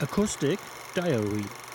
Acoustic Diary.